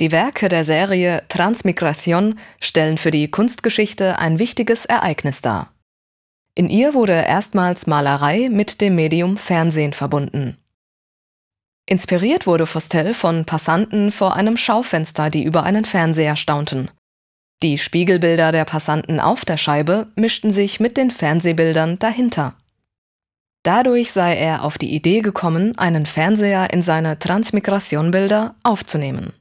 Die Werke der Serie Transmigration stellen für die Kunstgeschichte ein wichtiges Ereignis dar. In ihr wurde erstmals Malerei mit dem Medium Fernsehen verbunden. Inspiriert wurde Fostel von Passanten vor einem Schaufenster, die über einen Fernseher staunten. Die Spiegelbilder der Passanten auf der Scheibe mischten sich mit den Fernsehbildern dahinter. Dadurch sei er auf die Idee gekommen, einen Fernseher in seine Transmigration-Bilder aufzunehmen